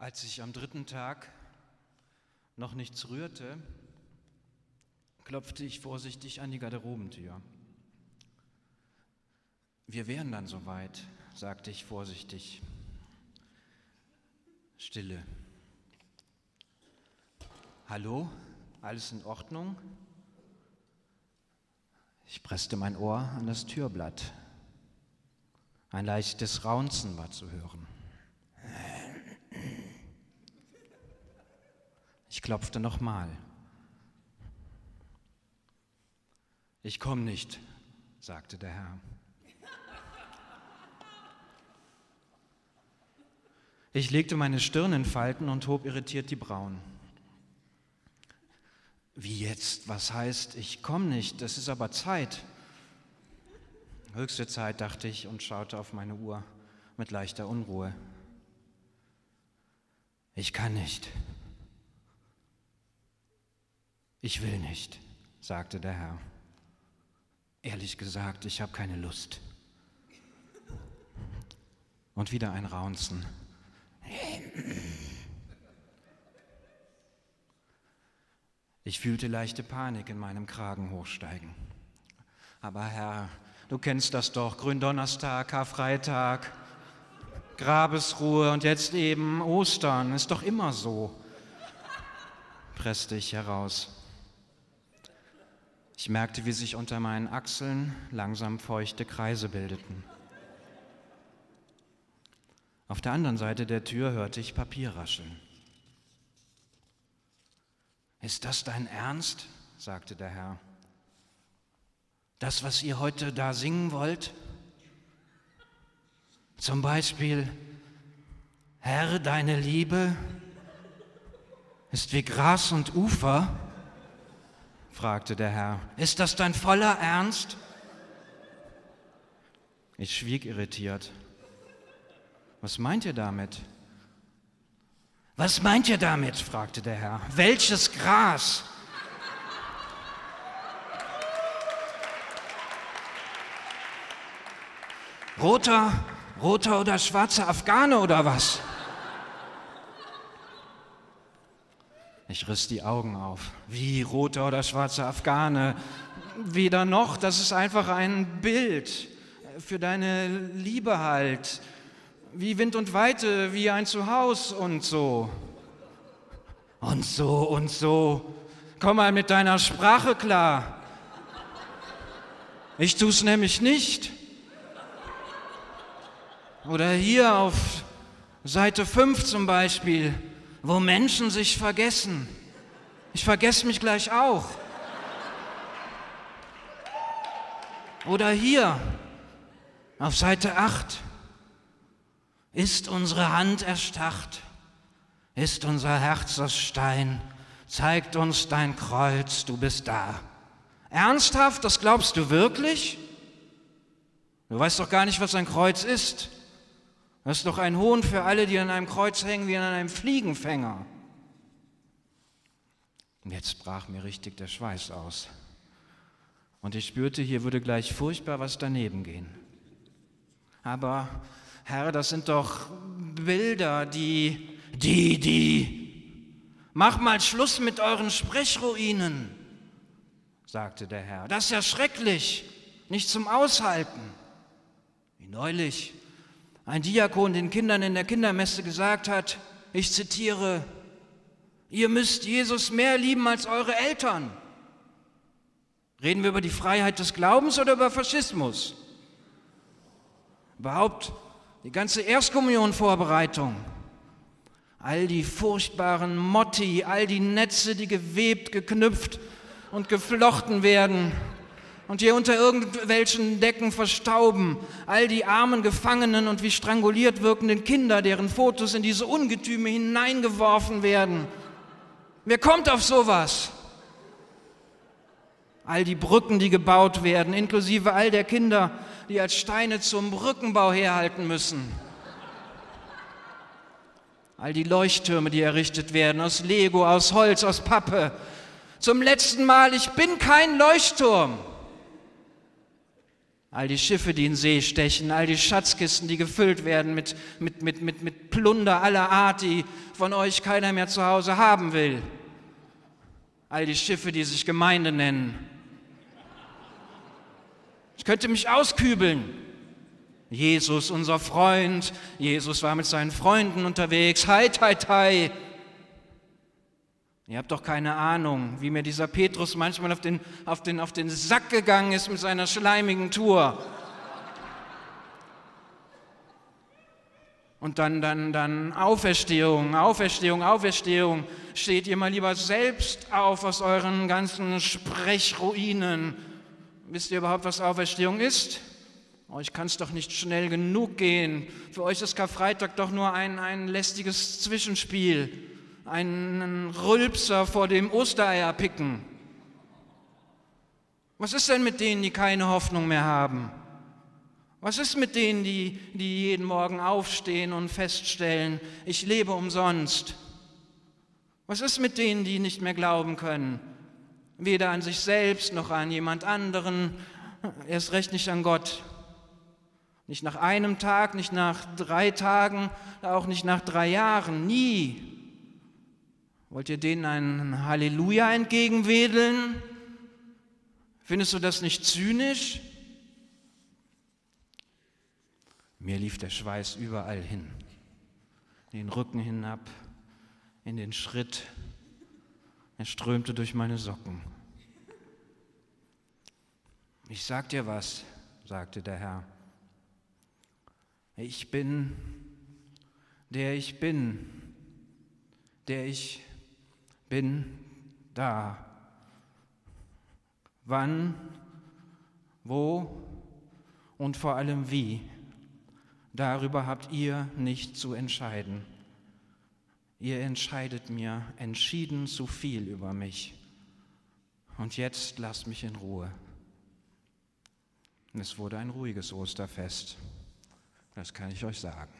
Als ich am dritten Tag noch nichts rührte, klopfte ich vorsichtig an die Garderobentür. Wir wären dann soweit, sagte ich vorsichtig. Stille. Hallo, alles in Ordnung? Ich presste mein Ohr an das Türblatt. Ein leichtes Raunzen war zu hören. Klopfte nochmal. Ich komme nicht, sagte der Herr. Ich legte meine Stirn in Falten und hob irritiert die Brauen. Wie jetzt? Was heißt, ich komme nicht? Das ist aber Zeit. Höchste Zeit, dachte ich und schaute auf meine Uhr mit leichter Unruhe. Ich kann nicht. Ich will nicht, sagte der Herr. Ehrlich gesagt, ich habe keine Lust. Und wieder ein Raunzen. Ich fühlte leichte Panik in meinem Kragen hochsteigen. Aber Herr, du kennst das doch, Gründonnerstag, Karfreitag, Grabesruhe und jetzt eben Ostern, ist doch immer so, presste ich heraus. Ich merkte, wie sich unter meinen Achseln langsam feuchte Kreise bildeten. Auf der anderen Seite der Tür hörte ich Papier rascheln. Ist das dein Ernst? sagte der Herr. Das, was ihr heute da singen wollt? Zum Beispiel, Herr, deine Liebe ist wie Gras und Ufer? Fragte der Herr. Ist das dein voller Ernst? Ich schwieg irritiert. Was meint ihr damit? Was meint ihr damit? fragte der Herr. Welches Gras? Roter, roter oder schwarzer Afghane oder was? Ich riss die Augen auf. Wie roter oder schwarzer Afghane? Weder noch, das ist einfach ein Bild für deine Liebe halt. Wie Wind und Weite, wie ein Zuhause und so. Und so und so. Komm mal mit deiner Sprache klar. Ich tu's nämlich nicht. Oder hier auf Seite 5 zum Beispiel wo Menschen sich vergessen. Ich vergesse mich gleich auch. Oder hier auf Seite 8. Ist unsere Hand erstacht? Ist unser Herz aus Stein? Zeigt uns dein Kreuz, du bist da. Ernsthaft, das glaubst du wirklich? Du weißt doch gar nicht, was ein Kreuz ist. Das ist doch ein Hohn für alle, die an einem Kreuz hängen wie an einem Fliegenfänger. Und jetzt brach mir richtig der Schweiß aus. Und ich spürte, hier würde gleich furchtbar was daneben gehen. Aber Herr, das sind doch Bilder, die, die, die. Mach mal Schluss mit euren Sprechruinen, sagte der Herr. Das ist ja schrecklich, nicht zum Aushalten. Wie neulich ein Diakon den Kindern in der Kindermesse gesagt hat, ich zitiere, ihr müsst Jesus mehr lieben als eure Eltern. Reden wir über die Freiheit des Glaubens oder über Faschismus? Überhaupt die ganze Erstkommunionvorbereitung, all die furchtbaren Motti, all die Netze, die gewebt, geknüpft und geflochten werden, und hier unter irgendwelchen Decken verstauben, all die armen Gefangenen und wie stranguliert wirkenden Kinder, deren Fotos in diese Ungetüme hineingeworfen werden. Wer kommt auf sowas? All die Brücken, die gebaut werden, inklusive all der Kinder, die als Steine zum Brückenbau herhalten müssen. All die Leuchttürme, die errichtet werden, aus Lego, aus Holz, aus Pappe. Zum letzten Mal, ich bin kein Leuchtturm. All die Schiffe, die in See stechen, all die Schatzkisten, die gefüllt werden mit, mit, mit, mit, mit Plunder aller Art, die von euch keiner mehr zu Hause haben will. All die Schiffe, die sich Gemeinde nennen. Ich könnte mich auskübeln. Jesus, unser Freund. Jesus war mit seinen Freunden unterwegs. Hi, hi, hi. Ihr habt doch keine Ahnung, wie mir dieser Petrus manchmal auf den, auf, den, auf den Sack gegangen ist mit seiner schleimigen Tour. Und dann, dann, dann Auferstehung, Auferstehung, Auferstehung. Steht ihr mal lieber selbst auf aus euren ganzen Sprechruinen. Wisst ihr überhaupt, was Auferstehung ist? Euch kann es doch nicht schnell genug gehen. Für euch ist Karfreitag doch nur ein, ein lästiges Zwischenspiel einen Rülpser vor dem Ostereier picken. Was ist denn mit denen, die keine Hoffnung mehr haben? Was ist mit denen, die, die jeden Morgen aufstehen und feststellen, ich lebe umsonst? Was ist mit denen, die nicht mehr glauben können? Weder an sich selbst noch an jemand anderen, erst recht nicht an Gott. Nicht nach einem Tag, nicht nach drei Tagen, auch nicht nach drei Jahren, nie. Wollt ihr denen ein Halleluja entgegenwedeln? Findest du das nicht zynisch? Mir lief der Schweiß überall hin, in den Rücken hinab, in den Schritt. Er strömte durch meine Socken. Ich sag dir was, sagte der Herr. Ich bin, der ich bin, der ich bin da. Wann, wo und vor allem wie, darüber habt ihr nicht zu entscheiden. Ihr entscheidet mir entschieden zu viel über mich. Und jetzt lasst mich in Ruhe. es wurde ein ruhiges Osterfest. Das kann ich euch sagen.